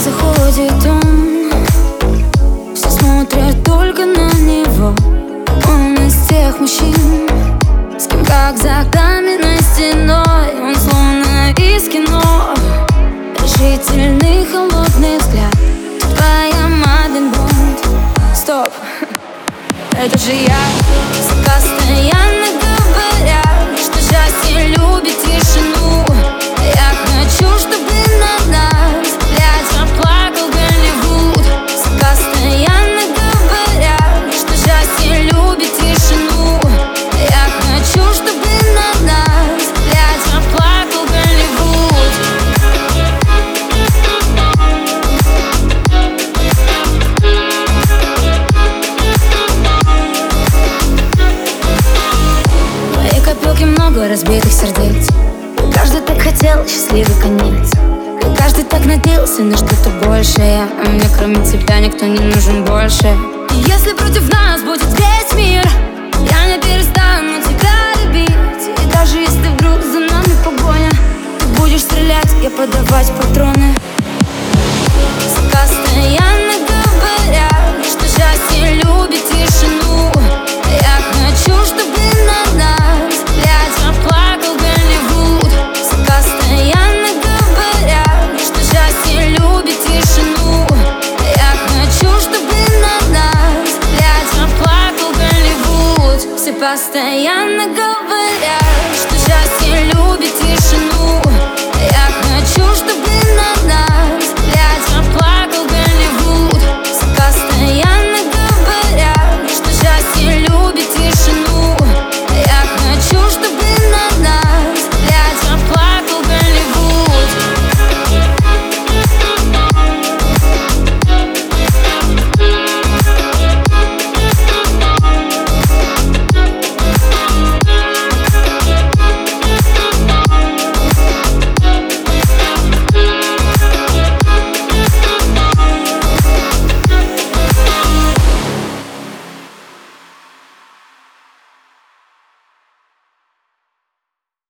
заходит он. Все смотрят только на него. Он из тех мужчин С кем как за каменной стеной. Он словно из кино. Решительный холодный взгляд. Твоя Мадлен Бонд. Стоп, это же я много разбитых сердец. Каждый так хотел счастливый конец. Каждый так надеялся на что-то большее. А мне кроме тебя никто не нужен больше. И Если против нас будет весь мир Я не перестану тебя любить. И даже если вдруг за нами погоня Ты будешь стрелять, я подавать патроны basta, я на голове